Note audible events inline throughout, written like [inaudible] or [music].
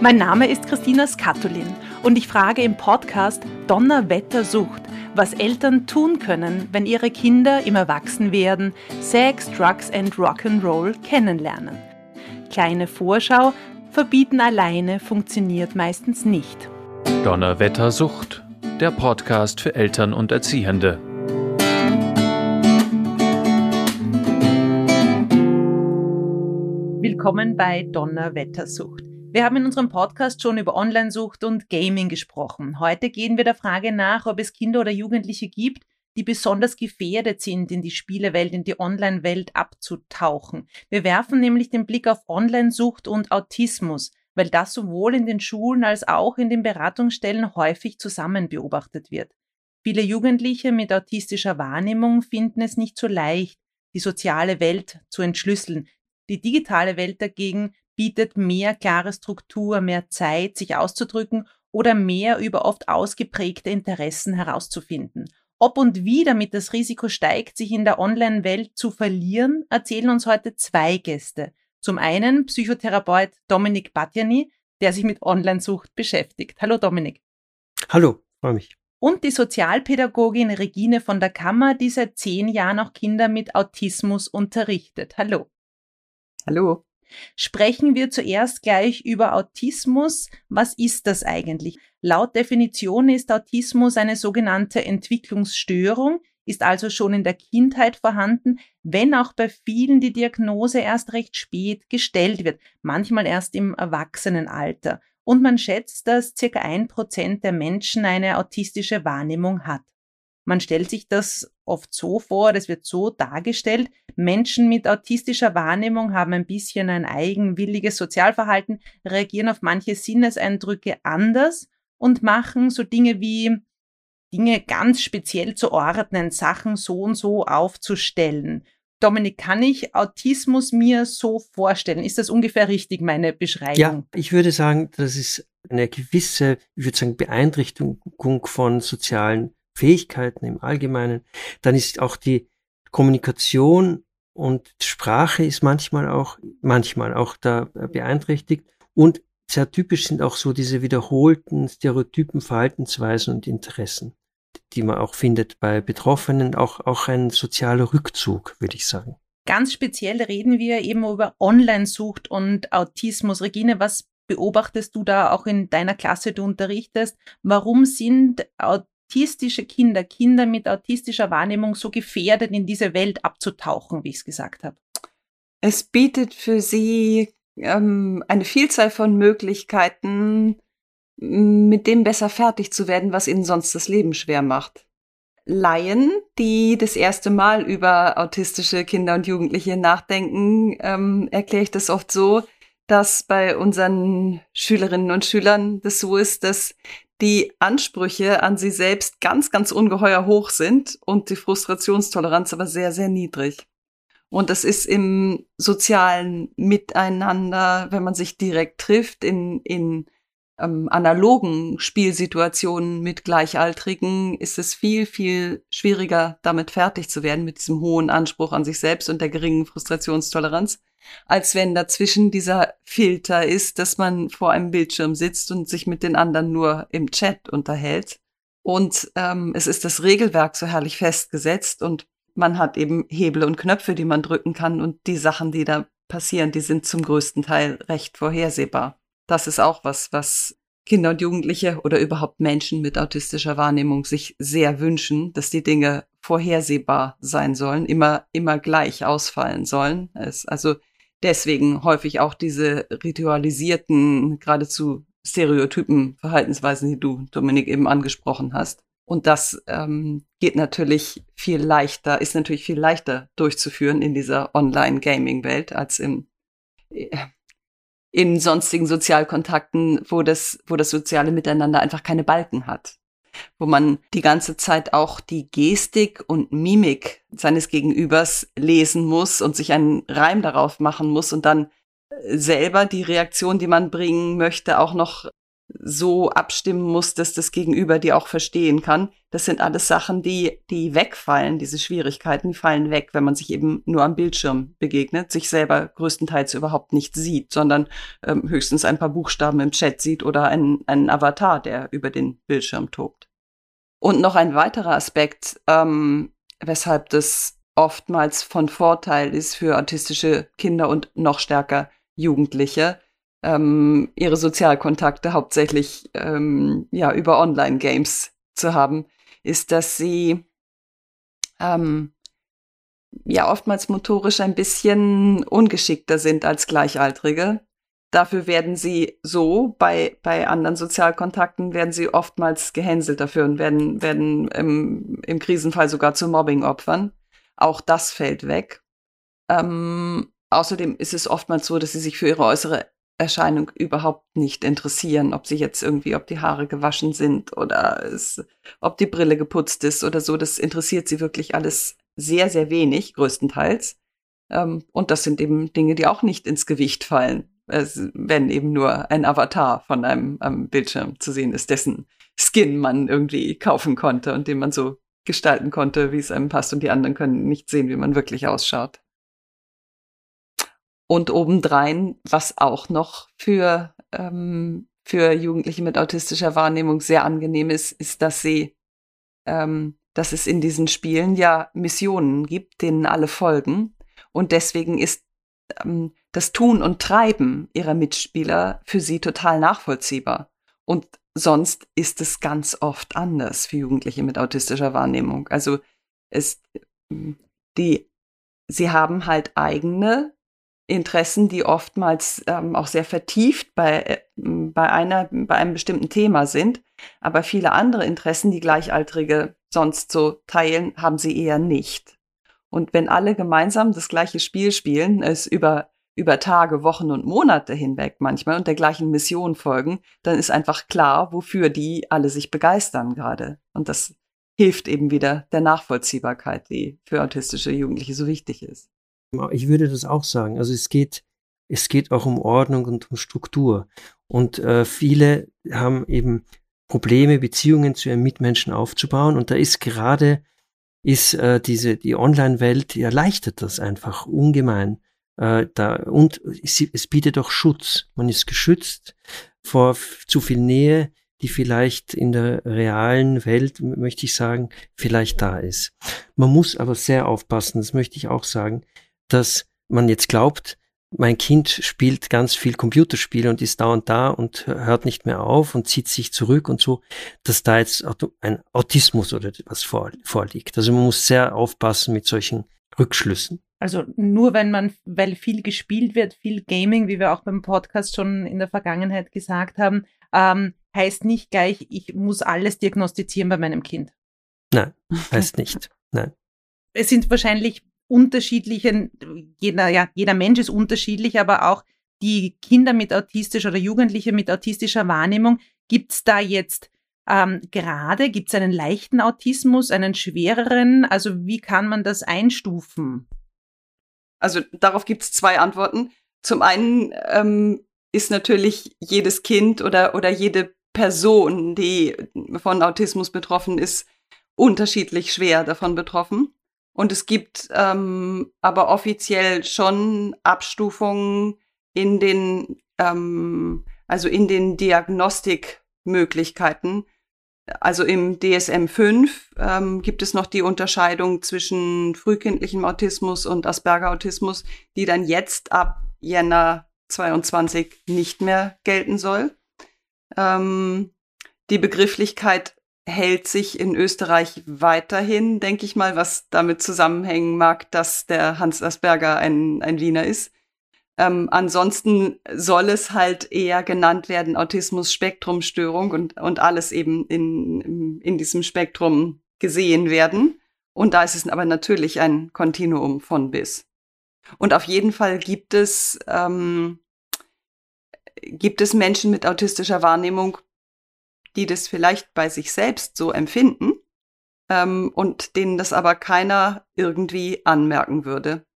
Mein Name ist Christina Skatulin und ich frage im Podcast Donnerwettersucht, was Eltern tun können, wenn ihre Kinder im Erwachsenwerden Sex, Drugs and Rock'n'Roll kennenlernen. Kleine Vorschau, verbieten alleine funktioniert meistens nicht. Donnerwettersucht, der Podcast für Eltern und Erziehende. Willkommen bei Donnerwettersucht. Wir haben in unserem Podcast schon über Onlinesucht und Gaming gesprochen. Heute gehen wir der Frage nach, ob es Kinder oder Jugendliche gibt, die besonders gefährdet sind, in die Spielewelt, in die Online-Welt abzutauchen. Wir werfen nämlich den Blick auf Onlinesucht und Autismus, weil das sowohl in den Schulen als auch in den Beratungsstellen häufig zusammen beobachtet wird. Viele Jugendliche mit autistischer Wahrnehmung finden es nicht so leicht, die soziale Welt zu entschlüsseln, die digitale Welt dagegen bietet mehr klare Struktur, mehr Zeit, sich auszudrücken oder mehr über oft ausgeprägte Interessen herauszufinden. Ob und wie damit das Risiko steigt, sich in der Online-Welt zu verlieren, erzählen uns heute zwei Gäste. Zum einen Psychotherapeut Dominik Batjani, der sich mit Online-Sucht beschäftigt. Hallo Dominik. Hallo, freue mich. Und die Sozialpädagogin Regine von der Kammer, die seit zehn Jahren auch Kinder mit Autismus unterrichtet. Hallo. Hallo. Sprechen wir zuerst gleich über Autismus. Was ist das eigentlich? Laut Definition ist Autismus eine sogenannte Entwicklungsstörung, ist also schon in der Kindheit vorhanden, wenn auch bei vielen die Diagnose erst recht spät gestellt wird, manchmal erst im Erwachsenenalter. Und man schätzt, dass circa ein Prozent der Menschen eine autistische Wahrnehmung hat. Man stellt sich das oft so vor, das wird so dargestellt, Menschen mit autistischer Wahrnehmung haben ein bisschen ein eigenwilliges Sozialverhalten, reagieren auf manche Sinneseindrücke anders und machen so Dinge wie Dinge ganz speziell zu ordnen, Sachen so und so aufzustellen. Dominik, kann ich Autismus mir so vorstellen? Ist das ungefähr richtig, meine Beschreibung? Ja, ich würde sagen, das ist eine gewisse, ich würde sagen, Beeinträchtigung von sozialen Fähigkeiten im Allgemeinen, dann ist auch die Kommunikation und Sprache ist manchmal auch, manchmal auch da beeinträchtigt und sehr typisch sind auch so diese wiederholten stereotypen Verhaltensweisen und Interessen, die man auch findet bei Betroffenen, auch, auch ein sozialer Rückzug, würde ich sagen. Ganz speziell reden wir eben über Online-Sucht und Autismus. Regine, was beobachtest du da auch in deiner Klasse, du unterrichtest? Warum sind autistische Kinder, Kinder mit autistischer Wahrnehmung so gefährdet, in diese Welt abzutauchen, wie ich es gesagt habe? Es bietet für sie ähm, eine Vielzahl von Möglichkeiten, mit dem besser fertig zu werden, was ihnen sonst das Leben schwer macht. Laien, die das erste Mal über autistische Kinder und Jugendliche nachdenken, ähm, erkläre ich das oft so, dass bei unseren Schülerinnen und Schülern das so ist, dass die Ansprüche an sie selbst ganz, ganz ungeheuer hoch sind und die Frustrationstoleranz aber sehr, sehr niedrig. Und das ist im sozialen Miteinander, wenn man sich direkt trifft, in, in ähm, analogen Spielsituationen mit Gleichaltrigen, ist es viel, viel schwieriger, damit fertig zu werden, mit diesem hohen Anspruch an sich selbst und der geringen Frustrationstoleranz, als wenn dazwischen dieser Filter ist, dass man vor einem Bildschirm sitzt und sich mit den anderen nur im Chat unterhält. Und ähm, es ist das Regelwerk so herrlich festgesetzt und man hat eben Hebel und Knöpfe, die man drücken kann und die Sachen, die da passieren, die sind zum größten Teil recht vorhersehbar. Das ist auch was, was Kinder und Jugendliche oder überhaupt Menschen mit autistischer Wahrnehmung sich sehr wünschen, dass die Dinge vorhersehbar sein sollen, immer, immer gleich ausfallen sollen. Es, also deswegen häufig auch diese ritualisierten, geradezu Stereotypen, Verhaltensweisen, die du, Dominik, eben angesprochen hast. Und das ähm, geht natürlich viel leichter, ist natürlich viel leichter durchzuführen in dieser Online-Gaming-Welt als im, äh, in sonstigen Sozialkontakten, wo das, wo das soziale Miteinander einfach keine Balken hat wo man die ganze Zeit auch die Gestik und Mimik seines Gegenübers lesen muss und sich einen Reim darauf machen muss und dann äh, selber die Reaktion, die man bringen möchte, auch noch so abstimmen musst, dass das Gegenüber dir auch verstehen kann. Das sind alles Sachen, die, die wegfallen, diese Schwierigkeiten, die fallen weg, wenn man sich eben nur am Bildschirm begegnet, sich selber größtenteils überhaupt nicht sieht, sondern ähm, höchstens ein paar Buchstaben im Chat sieht oder einen, einen Avatar, der über den Bildschirm tobt. Und noch ein weiterer Aspekt, ähm, weshalb das oftmals von Vorteil ist für autistische Kinder und noch stärker Jugendliche, ähm, ihre Sozialkontakte hauptsächlich ähm, ja über Online-Games zu haben, ist, dass sie ähm, ja oftmals motorisch ein bisschen ungeschickter sind als Gleichaltrige. Dafür werden sie so, bei, bei anderen Sozialkontakten werden sie oftmals gehänselt dafür und werden, werden im, im Krisenfall sogar zu Mobbingopfern. Auch das fällt weg. Ähm, außerdem ist es oftmals so, dass sie sich für ihre äußere Erscheinung überhaupt nicht interessieren, ob sie jetzt irgendwie, ob die Haare gewaschen sind oder es, ob die Brille geputzt ist oder so. Das interessiert sie wirklich alles sehr, sehr wenig, größtenteils. Ähm, und das sind eben Dinge, die auch nicht ins Gewicht fallen, wenn eben nur ein Avatar von einem am Bildschirm zu sehen ist, dessen Skin man irgendwie kaufen konnte und den man so gestalten konnte, wie es einem passt und die anderen können nicht sehen, wie man wirklich ausschaut. Und obendrein, was auch noch für, ähm, für Jugendliche mit autistischer Wahrnehmung sehr angenehm ist, ist, dass sie, ähm, dass es in diesen Spielen ja Missionen gibt, denen alle folgen. Und deswegen ist ähm, das Tun und Treiben ihrer Mitspieler für sie total nachvollziehbar. Und sonst ist es ganz oft anders für Jugendliche mit autistischer Wahrnehmung. Also es, die, sie haben halt eigene Interessen, die oftmals ähm, auch sehr vertieft bei, äh, bei, einer, bei einem bestimmten Thema sind. Aber viele andere Interessen, die Gleichaltrige sonst so teilen, haben sie eher nicht. Und wenn alle gemeinsam das gleiche Spiel spielen, es über, über Tage, Wochen und Monate hinweg manchmal und der gleichen Mission folgen, dann ist einfach klar, wofür die alle sich begeistern gerade. Und das hilft eben wieder der Nachvollziehbarkeit, die für autistische Jugendliche so wichtig ist. Ich würde das auch sagen. Also es geht, es geht auch um Ordnung und um Struktur. Und äh, viele haben eben Probleme, Beziehungen zu ihren Mitmenschen aufzubauen. Und da ist gerade, ist äh, diese, die Online-Welt erleichtert das einfach ungemein. Äh, da, und es, es bietet auch Schutz. Man ist geschützt vor zu viel Nähe, die vielleicht in der realen Welt, möchte ich sagen, vielleicht da ist. Man muss aber sehr aufpassen, das möchte ich auch sagen, dass man jetzt glaubt, mein Kind spielt ganz viel Computerspiele und ist da und da und hört nicht mehr auf und zieht sich zurück und so, dass da jetzt ein Autismus oder was vorliegt. Also man muss sehr aufpassen mit solchen Rückschlüssen. Also nur wenn man, weil viel gespielt wird, viel Gaming, wie wir auch beim Podcast schon in der Vergangenheit gesagt haben, ähm, heißt nicht gleich, ich muss alles diagnostizieren bei meinem Kind. Nein, [laughs] heißt nicht. Nein. Es sind wahrscheinlich unterschiedlichen, jeder, ja, jeder Mensch ist unterschiedlich, aber auch die Kinder mit autistischer oder Jugendliche mit autistischer Wahrnehmung, gibt es da jetzt ähm, gerade, gibt es einen leichten Autismus, einen schwereren? Also wie kann man das einstufen? Also darauf gibt es zwei Antworten. Zum einen ähm, ist natürlich jedes Kind oder, oder jede Person, die von Autismus betroffen ist, unterschiedlich schwer davon betroffen. Und es gibt ähm, aber offiziell schon Abstufungen in den, ähm, also in den Diagnostikmöglichkeiten. Also im DSM 5 ähm, gibt es noch die Unterscheidung zwischen frühkindlichem Autismus und Asperger-Autismus, die dann jetzt ab Jänner 22 nicht mehr gelten soll. Ähm, die Begrifflichkeit hält sich in Österreich weiterhin, denke ich mal, was damit zusammenhängen mag, dass der Hans Asperger ein, ein Wiener ist. Ähm, ansonsten soll es halt eher genannt werden Autismus-Spektrum-Störung und, und alles eben in, in diesem Spektrum gesehen werden. Und da ist es aber natürlich ein Kontinuum von bis. Und auf jeden Fall gibt es, ähm, gibt es Menschen mit autistischer Wahrnehmung, die das vielleicht bei sich selbst so empfinden ähm, und denen das aber keiner irgendwie anmerken würde.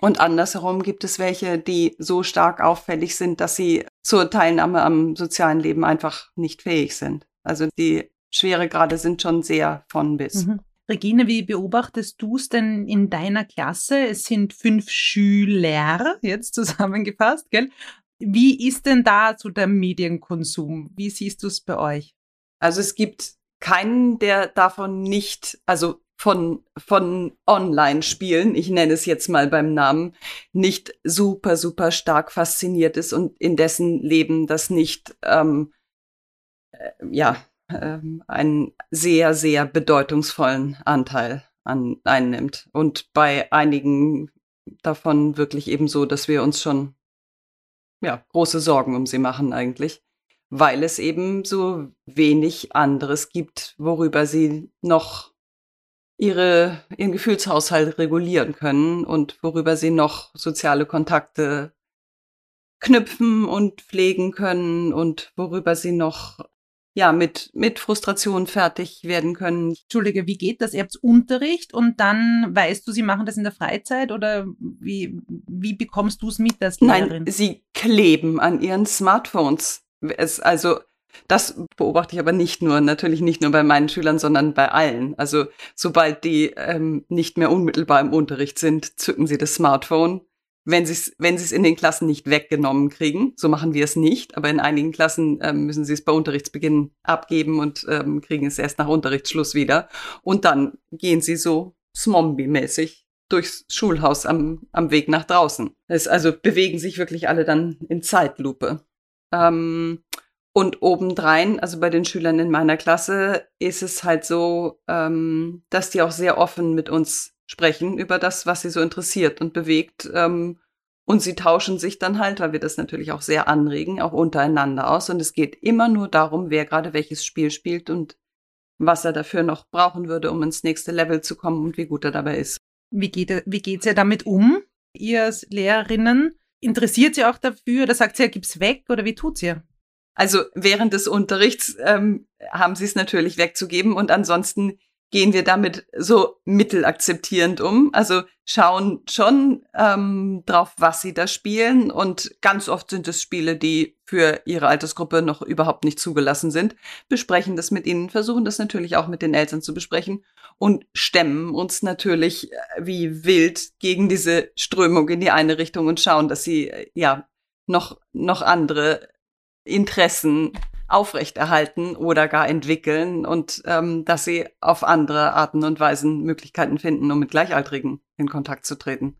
Und andersherum gibt es welche, die so stark auffällig sind, dass sie zur Teilnahme am sozialen Leben einfach nicht fähig sind. Also die Schweregrade sind schon sehr von bis. Mhm. Regine, wie beobachtest du es denn in deiner Klasse? Es sind fünf Schüler, jetzt zusammengefasst, gell? Wie ist denn da so der Medienkonsum? Wie siehst du es bei euch? Also es gibt keinen, der davon nicht, also von, von Online-Spielen, ich nenne es jetzt mal beim Namen, nicht super, super stark fasziniert ist und in dessen Leben das nicht, ähm, äh, ja, ähm, einen sehr, sehr bedeutungsvollen Anteil an, einnimmt. Und bei einigen davon wirklich eben so, dass wir uns schon ja, große Sorgen um sie machen eigentlich, weil es eben so wenig anderes gibt, worüber sie noch ihre, ihren Gefühlshaushalt regulieren können und worüber sie noch soziale Kontakte knüpfen und pflegen können und worüber sie noch ja, mit, mit Frustration fertig werden können. Entschuldige, wie geht das? Ihr habt Unterricht und dann weißt du, sie machen das in der Freizeit oder wie, wie bekommst du es mit als Lehrerin? Nein, sie kleben an ihren Smartphones. Es, also, das beobachte ich aber nicht nur, natürlich nicht nur bei meinen Schülern, sondern bei allen. Also, sobald die ähm, nicht mehr unmittelbar im Unterricht sind, zücken sie das Smartphone wenn sie es wenn sie's in den Klassen nicht weggenommen kriegen. So machen wir es nicht, aber in einigen Klassen ähm, müssen sie es bei Unterrichtsbeginn abgeben und ähm, kriegen es erst nach Unterrichtsschluss wieder. Und dann gehen sie so Zombie-mäßig durchs Schulhaus am, am Weg nach draußen. Es also bewegen sich wirklich alle dann in Zeitlupe. Ähm, und obendrein, also bei den Schülern in meiner Klasse, ist es halt so, ähm, dass die auch sehr offen mit uns sprechen über das, was sie so interessiert und bewegt. Ähm, und sie tauschen sich dann halt, weil wir das natürlich auch sehr anregen, auch untereinander aus. Und es geht immer nur darum, wer gerade welches Spiel spielt und was er dafür noch brauchen würde, um ins nächste Level zu kommen und wie gut er dabei ist. Wie geht, wie geht's ihr damit um, ihr Lehrerinnen? Interessiert sie auch dafür oder sagt sie, ja, gib's weg oder wie tut sie? Also während des Unterrichts ähm, haben sie es natürlich wegzugeben und ansonsten gehen wir damit so mittelakzeptierend um. Also schauen schon ähm, drauf, was sie da spielen. Und ganz oft sind es Spiele, die für ihre Altersgruppe noch überhaupt nicht zugelassen sind. Besprechen das mit ihnen, versuchen das natürlich auch mit den Eltern zu besprechen und stemmen uns natürlich äh, wie wild gegen diese Strömung in die eine Richtung und schauen, dass sie äh, ja noch, noch andere Interessen aufrechterhalten oder gar entwickeln und ähm, dass sie auf andere Arten und Weisen Möglichkeiten finden, um mit Gleichaltrigen in Kontakt zu treten.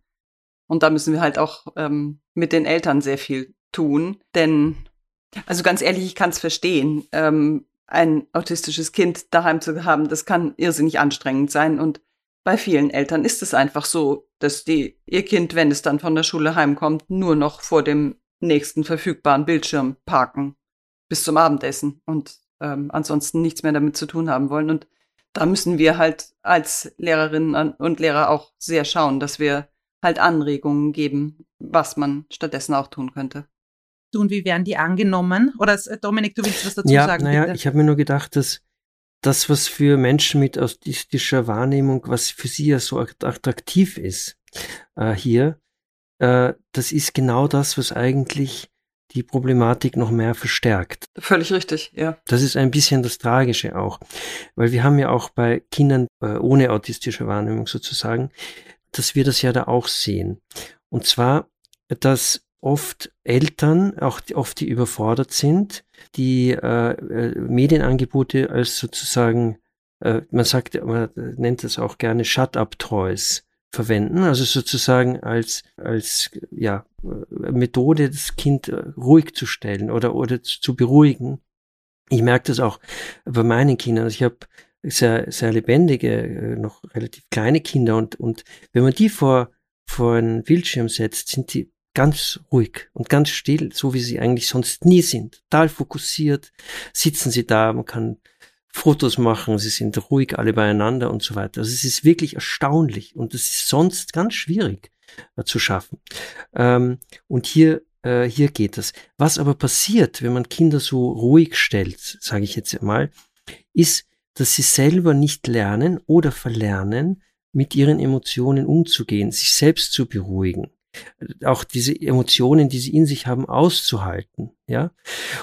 Und da müssen wir halt auch ähm, mit den Eltern sehr viel tun, denn also ganz ehrlich, ich kann es verstehen. Ähm, ein autistisches Kind daheim zu haben, das kann irrsinnig anstrengend sein und bei vielen Eltern ist es einfach so, dass die ihr Kind, wenn es dann von der Schule heimkommt, nur noch vor dem nächsten verfügbaren Bildschirm parken bis zum Abendessen und ähm, ansonsten nichts mehr damit zu tun haben wollen. Und da müssen wir halt als Lehrerinnen und Lehrer auch sehr schauen, dass wir halt Anregungen geben, was man stattdessen auch tun könnte. Und wie werden die angenommen? Oder äh, Dominik, du willst was dazu ja, sagen? Naja, ich habe mir nur gedacht, dass das, was für Menschen mit autistischer Wahrnehmung, was für sie ja so attraktiv ist, äh, hier, äh, das ist genau das, was eigentlich die Problematik noch mehr verstärkt. Völlig richtig, ja. Das ist ein bisschen das Tragische auch, weil wir haben ja auch bei Kindern äh, ohne autistische Wahrnehmung sozusagen, dass wir das ja da auch sehen. Und zwar, dass oft Eltern, auch die, oft die überfordert sind, die äh, äh, Medienangebote als sozusagen, man sagt, man nennt das auch gerne Shut-up-Toys verwenden, also sozusagen als, als ja, Methode, das Kind ruhig zu stellen oder, oder zu beruhigen. Ich merke das auch bei meinen Kindern. Also ich habe sehr, sehr lebendige, noch relativ kleine Kinder und, und wenn man die vor, vor einen Bildschirm setzt, sind die ganz ruhig und ganz still, so wie sie eigentlich sonst nie sind. Total fokussiert sitzen sie da, man kann Fotos machen, sie sind ruhig alle beieinander und so weiter. Also es ist wirklich erstaunlich und es ist sonst ganz schwierig äh, zu schaffen. Ähm, und hier, äh, hier geht das. Was aber passiert, wenn man Kinder so ruhig stellt, sage ich jetzt mal, ist, dass sie selber nicht lernen oder verlernen, mit ihren Emotionen umzugehen, sich selbst zu beruhigen auch diese Emotionen, die sie in sich haben, auszuhalten, ja.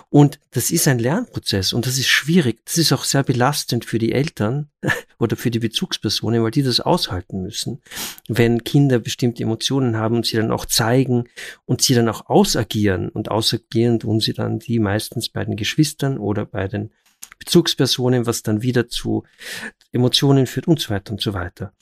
Und das ist ein Lernprozess und das ist schwierig. Das ist auch sehr belastend für die Eltern [laughs] oder für die Bezugspersonen, weil die das aushalten müssen. Wenn Kinder bestimmte Emotionen haben und sie dann auch zeigen und sie dann auch ausagieren und ausagieren tun sie dann die meistens bei den Geschwistern oder bei den Bezugspersonen, was dann wieder zu Emotionen führt und so weiter und so weiter.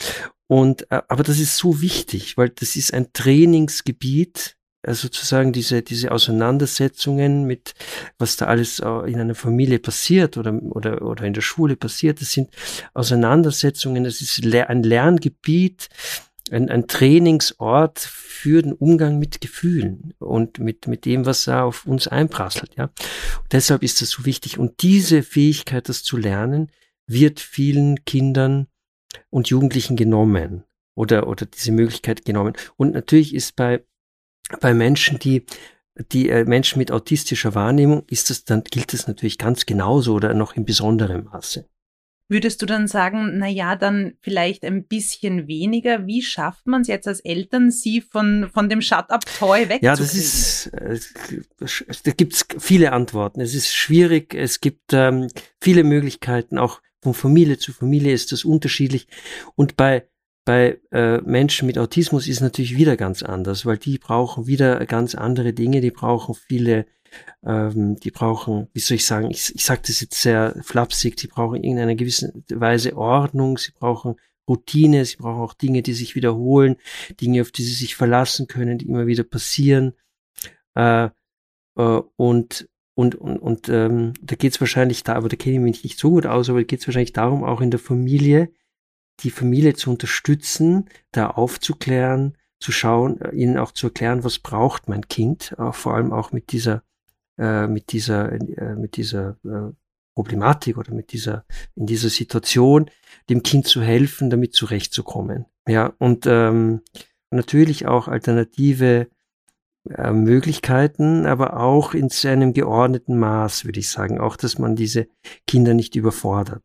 Und, äh, aber das ist so wichtig, weil das ist ein Trainingsgebiet, also sozusagen diese, diese Auseinandersetzungen mit, was da alles äh, in einer Familie passiert oder, oder, oder in der Schule passiert, das sind Auseinandersetzungen, das ist ein Lerngebiet, ein, ein Trainingsort für den Umgang mit Gefühlen und mit, mit dem, was da auf uns einprasselt, ja. Deshalb ist das so wichtig. Und diese Fähigkeit, das zu lernen, wird vielen Kindern und Jugendlichen genommen oder, oder diese Möglichkeit genommen. Und natürlich ist bei, bei Menschen, die, die äh, Menschen mit autistischer Wahrnehmung, ist das, dann gilt das natürlich ganz genauso oder noch in besonderem Maße. Würdest du dann sagen, na ja, dann vielleicht ein bisschen weniger? Wie schafft man es jetzt als Eltern, sie von, von dem Shut-up-Toy wegzukriegen? Ja, das ist, äh, da gibt's viele Antworten. Es ist schwierig, es gibt ähm, viele Möglichkeiten, auch von Familie zu Familie ist das unterschiedlich. Und bei, bei äh, Menschen mit Autismus ist es natürlich wieder ganz anders, weil die brauchen wieder ganz andere Dinge, die brauchen viele, ähm, die brauchen, wie soll ich sagen, ich, ich sage das jetzt sehr flapsig, die brauchen in irgendeiner gewissen Weise Ordnung, sie brauchen Routine, sie brauchen auch Dinge, die sich wiederholen, Dinge, auf die sie sich verlassen können, die immer wieder passieren. Äh, äh, und und, und, und ähm, da geht es wahrscheinlich da, aber da kenne ich mich nicht so gut aus, aber da geht es wahrscheinlich darum, auch in der Familie, die Familie zu unterstützen, da aufzuklären, zu schauen, äh, ihnen auch zu erklären, was braucht mein Kind, auch vor allem auch mit dieser, äh, mit dieser, äh, mit dieser äh, Problematik oder mit dieser, in dieser Situation, dem Kind zu helfen, damit zurechtzukommen. Ja, und ähm, natürlich auch alternative äh, Möglichkeiten, aber auch in einem geordneten Maß, würde ich sagen. Auch, dass man diese Kinder nicht überfordert.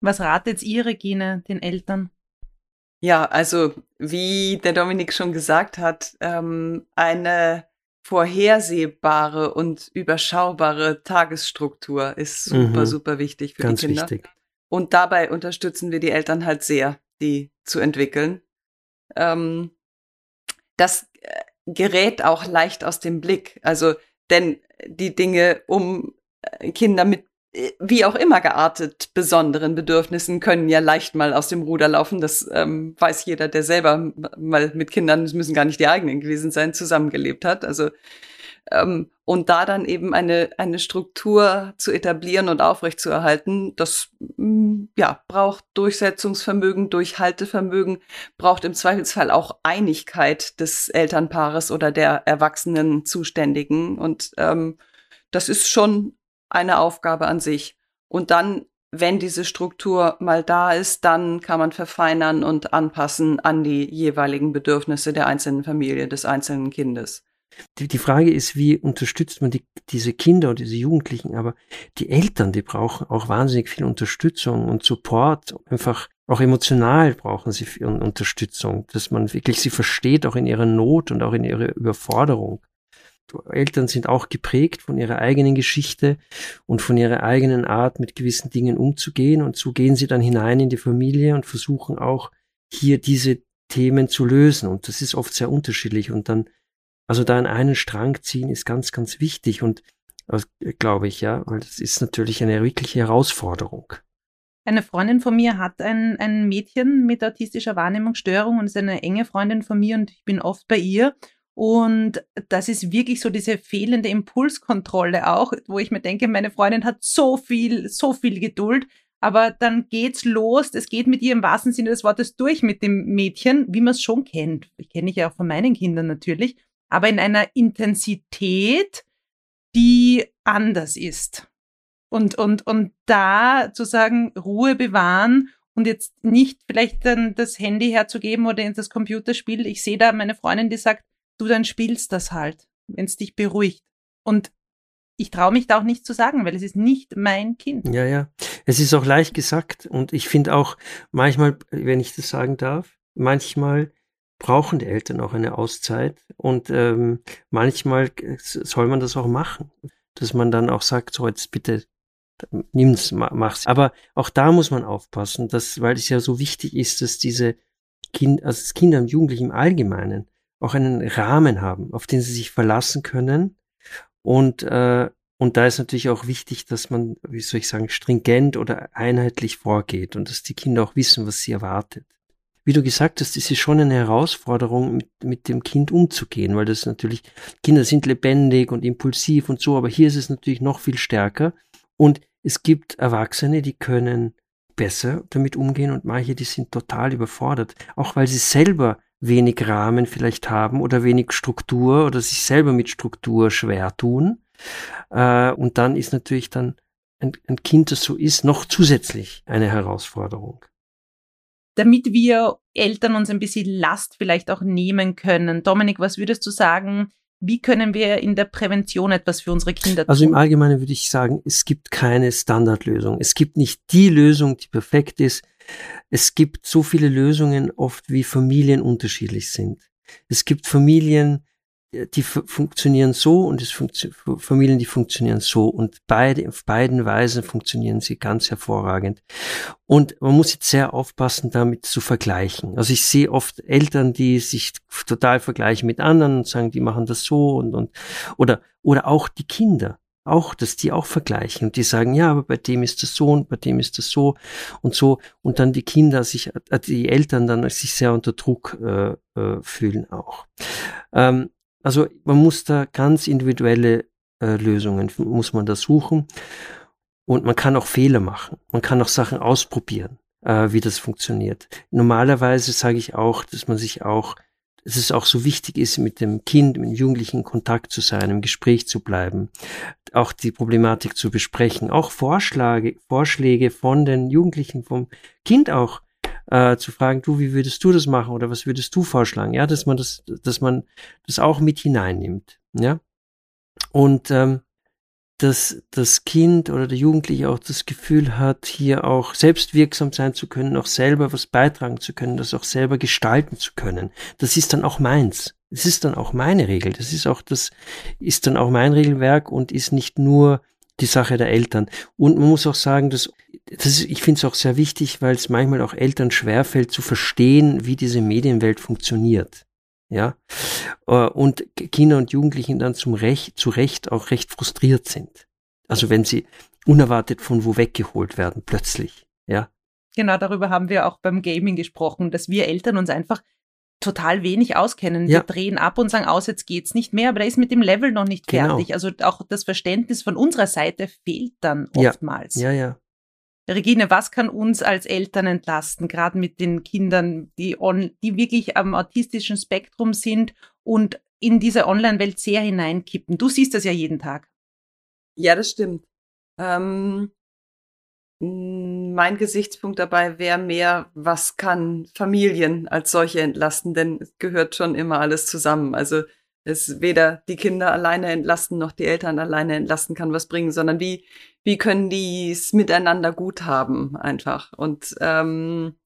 Was ratet ihr, Regine, den Eltern? Ja, also wie der Dominik schon gesagt hat, ähm, eine vorhersehbare und überschaubare Tagesstruktur ist super, mhm. super wichtig für Ganz die Kinder. Wichtig. Und dabei unterstützen wir die Eltern halt sehr, die zu entwickeln. Ähm, das gerät auch leicht aus dem Blick. Also, denn die Dinge um äh, Kinder mit äh, wie auch immer geartet besonderen Bedürfnissen können ja leicht mal aus dem Ruder laufen. Das ähm, weiß jeder, der selber mal mit Kindern, es müssen gar nicht die eigenen gewesen sein, zusammengelebt hat. Also ähm, und da dann eben eine, eine Struktur zu etablieren und aufrechtzuerhalten, das mm, ja, braucht Durchsetzungsvermögen, Durchhaltevermögen, braucht im Zweifelsfall auch Einigkeit des Elternpaares oder der erwachsenen Zuständigen. Und ähm, das ist schon eine Aufgabe an sich. Und dann, wenn diese Struktur mal da ist, dann kann man verfeinern und anpassen an die jeweiligen Bedürfnisse der einzelnen Familie, des einzelnen Kindes. Die, die Frage ist, wie unterstützt man die, diese Kinder und diese Jugendlichen, aber die Eltern, die brauchen auch wahnsinnig viel Unterstützung und Support, einfach auch emotional brauchen sie viel Unterstützung, dass man wirklich sie versteht, auch in ihrer Not und auch in ihrer Überforderung. Eltern sind auch geprägt von ihrer eigenen Geschichte und von ihrer eigenen Art, mit gewissen Dingen umzugehen. Und so gehen sie dann hinein in die Familie und versuchen auch hier diese Themen zu lösen. Und das ist oft sehr unterschiedlich. Und dann also da an einen Strang ziehen ist ganz, ganz wichtig und äh, glaube ich, ja, weil das ist natürlich eine wirkliche Herausforderung. Eine Freundin von mir hat ein, ein Mädchen mit autistischer Wahrnehmungsstörung und ist eine enge Freundin von mir und ich bin oft bei ihr. Und das ist wirklich so diese fehlende Impulskontrolle auch, wo ich mir denke, meine Freundin hat so viel, so viel Geduld, aber dann geht's los. Es geht mit ihr im wahrsten Sinne des Wortes durch mit dem Mädchen, wie man es schon kennt. Ich kenne ich ja auch von meinen Kindern natürlich aber in einer Intensität, die anders ist. Und, und, und da zu sagen, Ruhe bewahren und jetzt nicht vielleicht dann das Handy herzugeben oder in das Computerspiel. Ich sehe da meine Freundin, die sagt, du dann spielst das halt, wenn es dich beruhigt. Und ich traue mich da auch nicht zu sagen, weil es ist nicht mein Kind. Ja, ja. Es ist auch leicht gesagt und ich finde auch manchmal, wenn ich das sagen darf, manchmal brauchen die Eltern auch eine Auszeit und ähm, manchmal soll man das auch machen, dass man dann auch sagt, so jetzt bitte nimm's, mach's. Aber auch da muss man aufpassen, dass, weil es ja so wichtig ist, dass diese Kind, also das Kinder und Jugendlichen im Allgemeinen auch einen Rahmen haben, auf den sie sich verlassen können. Und, äh, und da ist natürlich auch wichtig, dass man, wie soll ich sagen, stringent oder einheitlich vorgeht und dass die Kinder auch wissen, was sie erwartet. Wie du gesagt hast, ist es schon eine Herausforderung, mit, mit dem Kind umzugehen, weil das natürlich, Kinder sind lebendig und impulsiv und so, aber hier ist es natürlich noch viel stärker. Und es gibt Erwachsene, die können besser damit umgehen und manche, die sind total überfordert, auch weil sie selber wenig Rahmen vielleicht haben oder wenig Struktur oder sich selber mit Struktur schwer tun. Äh, und dann ist natürlich dann ein, ein Kind, das so ist, noch zusätzlich eine Herausforderung. Damit wir Eltern uns ein bisschen Last vielleicht auch nehmen können. Dominik, was würdest du sagen, wie können wir in der Prävention etwas für unsere Kinder tun? Also im Allgemeinen würde ich sagen, es gibt keine Standardlösung. Es gibt nicht die Lösung, die perfekt ist. Es gibt so viele Lösungen oft, wie Familien unterschiedlich sind. Es gibt Familien, die funktionieren so und es funktio Familien, die funktionieren so und beide, auf beiden Weisen funktionieren sie ganz hervorragend. Und man muss jetzt sehr aufpassen, damit zu vergleichen. Also ich sehe oft Eltern, die sich total vergleichen mit anderen und sagen, die machen das so und, und, oder, oder auch die Kinder. Auch, dass die auch vergleichen und die sagen, ja, aber bei dem ist das so und bei dem ist das so und so und dann die Kinder sich, äh, die Eltern dann sich sehr unter Druck äh, äh, fühlen auch. Ähm, also man muss da ganz individuelle äh, Lösungen, muss man da suchen. Und man kann auch Fehler machen. Man kann auch Sachen ausprobieren, äh, wie das funktioniert. Normalerweise sage ich auch, dass man sich auch, dass es auch so wichtig ist, mit dem Kind, mit dem Jugendlichen in Kontakt zu sein, im Gespräch zu bleiben, auch die Problematik zu besprechen, auch Vorschläge, Vorschläge von den Jugendlichen, vom Kind auch äh, zu fragen, du, wie würdest du das machen oder was würdest du vorschlagen? Ja, dass man das, dass man das auch mit hineinnimmt. Ja. Und ähm, dass das Kind oder der Jugendliche auch das Gefühl hat, hier auch selbst wirksam sein zu können, auch selber was beitragen zu können, das auch selber gestalten zu können. Das ist dann auch meins. Das ist dann auch meine Regel. Das ist auch das, ist dann auch mein Regelwerk und ist nicht nur die Sache der Eltern. Und man muss auch sagen, dass das ich finde es auch sehr wichtig, weil es manchmal auch Eltern schwerfällt zu verstehen, wie diese Medienwelt funktioniert. Ja, äh, und Kinder und Jugendlichen dann zum Recht, zu Recht auch recht frustriert sind. Also wenn sie unerwartet von wo weggeholt werden, plötzlich. Ja. Genau, darüber haben wir auch beim Gaming gesprochen, dass wir Eltern uns einfach total wenig auskennen. Ja. Wir drehen ab und sagen, aus, jetzt geht's nicht mehr, aber da ist mit dem Level noch nicht genau. fertig. Also auch das Verständnis von unserer Seite fehlt dann oftmals. Ja, ja. ja. Regine, was kann uns als Eltern entlasten, gerade mit den Kindern, die, on, die wirklich am autistischen Spektrum sind und in diese Online-Welt sehr hineinkippen? Du siehst das ja jeden Tag. Ja, das stimmt. Ähm, mein Gesichtspunkt dabei wäre mehr, was kann Familien als solche entlasten, denn es gehört schon immer alles zusammen. Also es weder die Kinder alleine entlasten noch die Eltern alleine entlasten kann was bringen, sondern wie, wie können die es miteinander gut haben einfach. Und ähm,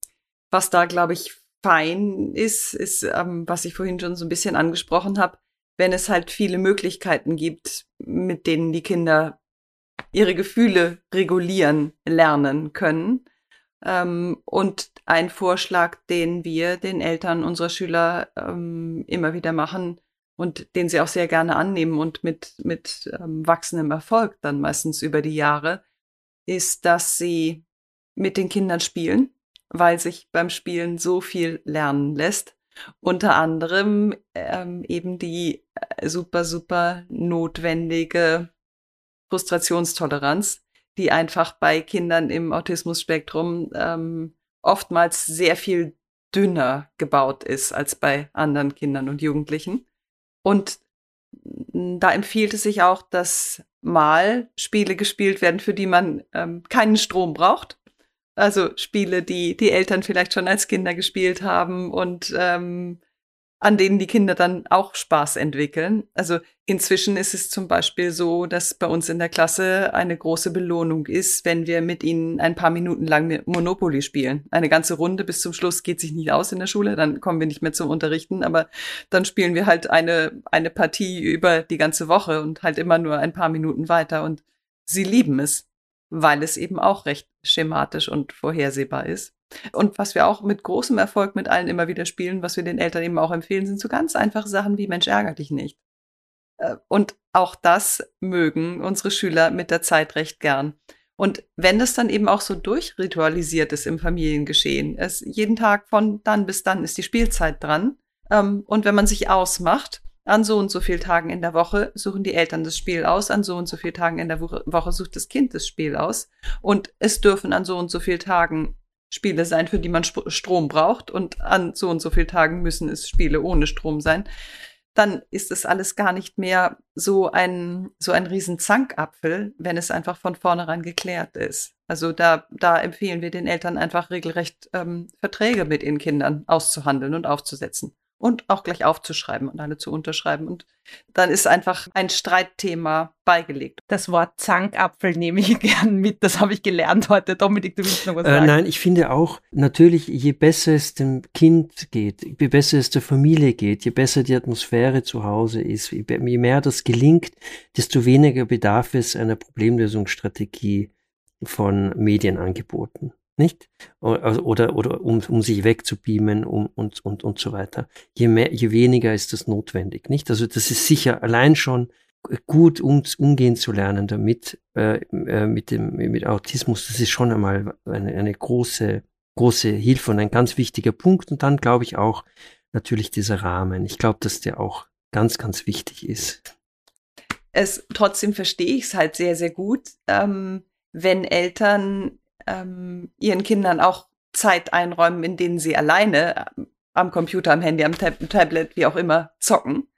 was da, glaube ich, fein ist, ist, ähm, was ich vorhin schon so ein bisschen angesprochen habe, wenn es halt viele Möglichkeiten gibt, mit denen die Kinder ihre Gefühle regulieren lernen können. Ähm, und ein Vorschlag, den wir den Eltern unserer Schüler ähm, immer wieder machen, und den sie auch sehr gerne annehmen und mit, mit ähm, wachsendem Erfolg dann meistens über die Jahre, ist, dass sie mit den Kindern spielen, weil sich beim Spielen so viel lernen lässt. Unter anderem ähm, eben die äh, super, super notwendige Frustrationstoleranz, die einfach bei Kindern im Autismus-Spektrum ähm, oftmals sehr viel dünner gebaut ist als bei anderen Kindern und Jugendlichen. Und da empfiehlt es sich auch, dass mal Spiele gespielt werden, für die man ähm, keinen Strom braucht. Also Spiele, die die Eltern vielleicht schon als Kinder gespielt haben und ähm, an denen die Kinder dann auch Spaß entwickeln. Also inzwischen ist es zum Beispiel so, dass bei uns in der Klasse eine große Belohnung ist, wenn wir mit ihnen ein paar Minuten lang Monopoly spielen. Eine ganze Runde bis zum Schluss geht sich nicht aus in der Schule, dann kommen wir nicht mehr zum Unterrichten, aber dann spielen wir halt eine, eine Partie über die ganze Woche und halt immer nur ein paar Minuten weiter und sie lieben es, weil es eben auch recht schematisch und vorhersehbar ist. Und was wir auch mit großem Erfolg mit allen immer wieder spielen, was wir den Eltern eben auch empfehlen, sind so ganz einfache Sachen wie Mensch ärger dich nicht. Äh, und auch das mögen unsere Schüler mit der Zeit recht gern. Und wenn das dann eben auch so durchritualisiert ist im Familiengeschehen, es jeden Tag von dann bis dann ist die Spielzeit dran. Ähm, und wenn man sich ausmacht, an so und so vielen Tagen in der Woche suchen die Eltern das Spiel aus, an so und so vielen Tagen in der Woche sucht das Kind das Spiel aus. Und es dürfen an so und so vielen Tagen Spiele sein, für die man Strom braucht und an so und so vielen Tagen müssen es Spiele ohne Strom sein, dann ist es alles gar nicht mehr so ein, so ein riesen Zankapfel, wenn es einfach von vornherein geklärt ist. Also da, da empfehlen wir den Eltern einfach regelrecht ähm, Verträge mit ihren Kindern auszuhandeln und aufzusetzen und auch gleich aufzuschreiben und alle zu unterschreiben. Und dann ist einfach ein Streitthema beigelegt. Das Wort Zankapfel nehme ich [laughs] gern mit. Das habe ich gelernt heute. Dominik, du willst noch was äh, sagen? nein, ich finde auch, natürlich, je besser es dem Kind geht, je besser es der Familie geht, je besser die Atmosphäre zu Hause ist, je mehr das gelingt, desto weniger bedarf es einer Problemlösungsstrategie von Medienangeboten nicht? Oder, oder, oder um, um sich wegzubeamen um, und, und, und so weiter. Je mehr, je weniger ist das notwendig, nicht? Also das ist sicher allein schon gut um, umgehen zu lernen damit, äh, äh, mit dem, mit Autismus, das ist schon einmal eine, eine große, große Hilfe und ein ganz wichtiger Punkt. Und dann glaube ich auch natürlich dieser Rahmen. Ich glaube, dass der auch ganz, ganz wichtig ist. Es trotzdem verstehe ich es halt sehr, sehr gut, ähm, wenn Eltern ähm, ihren Kindern auch Zeit einräumen, in denen sie alleine äh, am Computer, am Handy, am Tab Tablet, wie auch immer, zocken.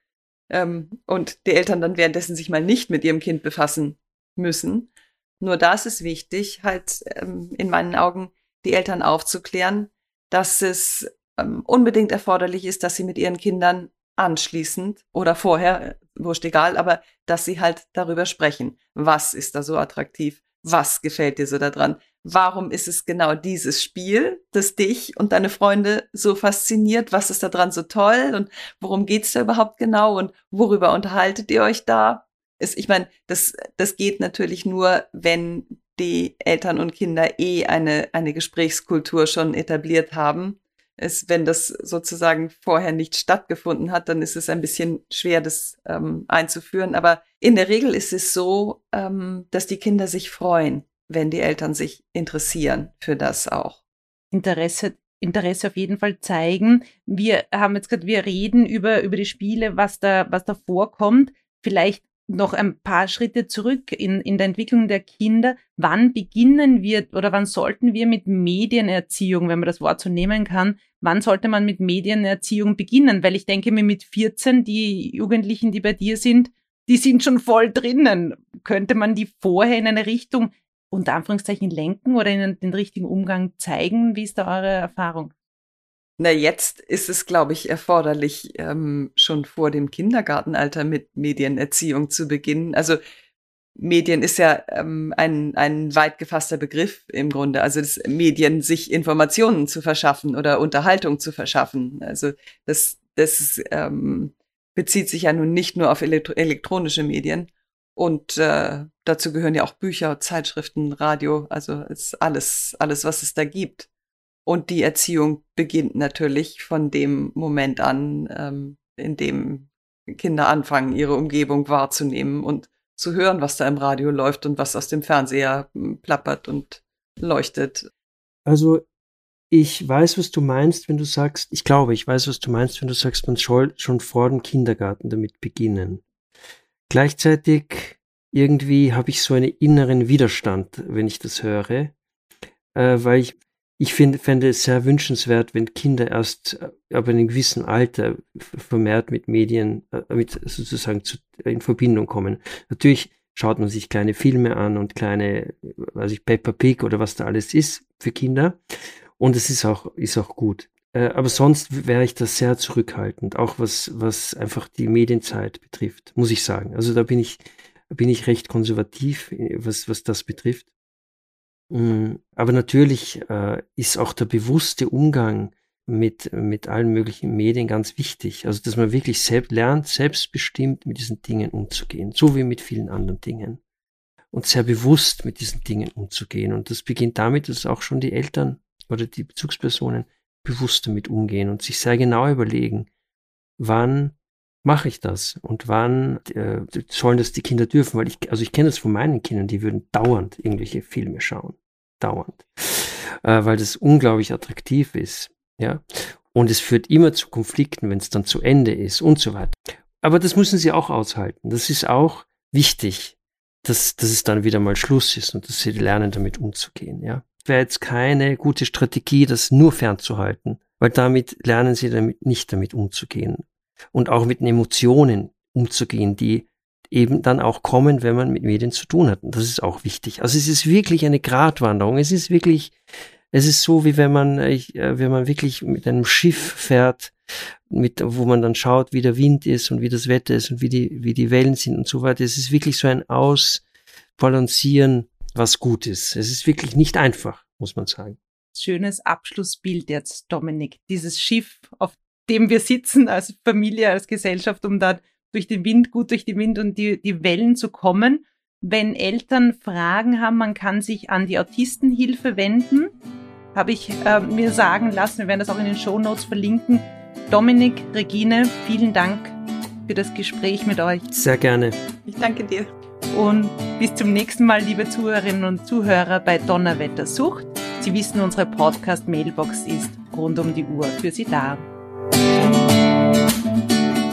Ähm, und die Eltern dann währenddessen sich mal nicht mit ihrem Kind befassen müssen. Nur da ist es wichtig, halt ähm, in meinen Augen die Eltern aufzuklären, dass es ähm, unbedingt erforderlich ist, dass sie mit ihren Kindern anschließend oder vorher, äh, wurscht egal, aber dass sie halt darüber sprechen. Was ist da so attraktiv? Was gefällt dir so daran? warum ist es genau dieses Spiel, das dich und deine Freunde so fasziniert? Was ist da dran so toll und worum geht's da überhaupt genau und worüber unterhaltet ihr euch da? Ist, ich meine, das, das geht natürlich nur, wenn die Eltern und Kinder eh eine, eine Gesprächskultur schon etabliert haben. Es, wenn das sozusagen vorher nicht stattgefunden hat, dann ist es ein bisschen schwer, das ähm, einzuführen. Aber in der Regel ist es so, ähm, dass die Kinder sich freuen, wenn die Eltern sich interessieren für das auch. Interesse, Interesse auf jeden Fall zeigen. Wir haben jetzt gerade, wir reden über, über die Spiele, was da, was da vorkommt. Vielleicht noch ein paar Schritte zurück in, in der Entwicklung der Kinder. Wann beginnen wir oder wann sollten wir mit Medienerziehung, wenn man das Wort so nehmen kann, wann sollte man mit Medienerziehung beginnen? Weil ich denke mir mit 14, die Jugendlichen, die bei dir sind, die sind schon voll drinnen. Könnte man die vorher in eine Richtung unter Anführungszeichen lenken oder ihnen den richtigen Umgang zeigen? Wie ist da eure Erfahrung? Na, jetzt ist es, glaube ich, erforderlich, ähm, schon vor dem Kindergartenalter mit Medienerziehung zu beginnen. Also Medien ist ja ähm, ein, ein weit gefasster Begriff im Grunde. Also das Medien, sich Informationen zu verschaffen oder Unterhaltung zu verschaffen. Also das, das ähm, bezieht sich ja nun nicht nur auf elektro elektronische Medien, und äh, dazu gehören ja auch Bücher, Zeitschriften, Radio, also ist alles, alles, was es da gibt. Und die Erziehung beginnt natürlich von dem Moment an, ähm, in dem Kinder anfangen, ihre Umgebung wahrzunehmen und zu hören, was da im Radio läuft und was aus dem Fernseher hm, plappert und leuchtet. Also ich weiß, was du meinst, wenn du sagst, ich glaube, ich weiß, was du meinst, wenn du sagst, man soll schon vor dem Kindergarten damit beginnen. Gleichzeitig irgendwie habe ich so einen inneren Widerstand, wenn ich das höre, äh, weil ich, ich find, fände es sehr wünschenswert, wenn Kinder erst äh, ab einem gewissen Alter vermehrt mit Medien, äh, mit sozusagen zu, in Verbindung kommen. Natürlich schaut man sich kleine Filme an und kleine, weiß ich, Peppa Pig oder was da alles ist für Kinder. Und es ist auch, ist auch gut. Äh, aber sonst wäre ich da sehr zurückhaltend, auch was, was einfach die Medienzeit betrifft, muss ich sagen. Also da bin ich, bin ich recht konservativ, äh, was, was das betrifft. Mm, aber natürlich äh, ist auch der bewusste Umgang mit, mit allen möglichen Medien ganz wichtig. Also, dass man wirklich selbst lernt, selbstbestimmt mit diesen Dingen umzugehen, so wie mit vielen anderen Dingen. Und sehr bewusst mit diesen Dingen umzugehen. Und das beginnt damit, dass auch schon die Eltern oder die Bezugspersonen bewusst damit umgehen und sich sehr genau überlegen, wann mache ich das und wann äh, sollen das die Kinder dürfen, weil ich, also ich kenne das von meinen Kindern, die würden dauernd irgendwelche Filme schauen, dauernd, äh, weil das unglaublich attraktiv ist, ja, und es führt immer zu Konflikten, wenn es dann zu Ende ist und so weiter. Aber das müssen sie auch aushalten. Das ist auch wichtig, dass, dass es dann wieder mal Schluss ist und dass sie lernen, damit umzugehen, ja. Wäre jetzt keine gute Strategie, das nur fernzuhalten, weil damit lernen sie damit nicht damit umzugehen und auch mit den Emotionen umzugehen, die eben dann auch kommen, wenn man mit Medien zu tun hat. Und das ist auch wichtig. Also es ist wirklich eine Gratwanderung. Es ist wirklich, es ist so, wie wenn man, äh, wenn man wirklich mit einem Schiff fährt, mit, wo man dann schaut, wie der Wind ist und wie das Wetter ist und wie die, wie die Wellen sind und so weiter. Es ist wirklich so ein Ausbalancieren, was gut ist. Es ist wirklich nicht einfach, muss man sagen. Schönes Abschlussbild jetzt, Dominik. Dieses Schiff, auf dem wir sitzen als Familie, als Gesellschaft, um da durch den Wind, gut durch den Wind und die, die Wellen zu kommen. Wenn Eltern Fragen haben, man kann sich an die Autistenhilfe wenden. Habe ich äh, mir sagen lassen, wir werden das auch in den Show Notes verlinken. Dominik, Regine, vielen Dank für das Gespräch mit euch. Sehr gerne. Ich danke dir. Und bis zum nächsten Mal, liebe Zuhörerinnen und Zuhörer bei Donnerwetter Sucht. Sie wissen, unsere Podcast-Mailbox ist rund um die Uhr für Sie da.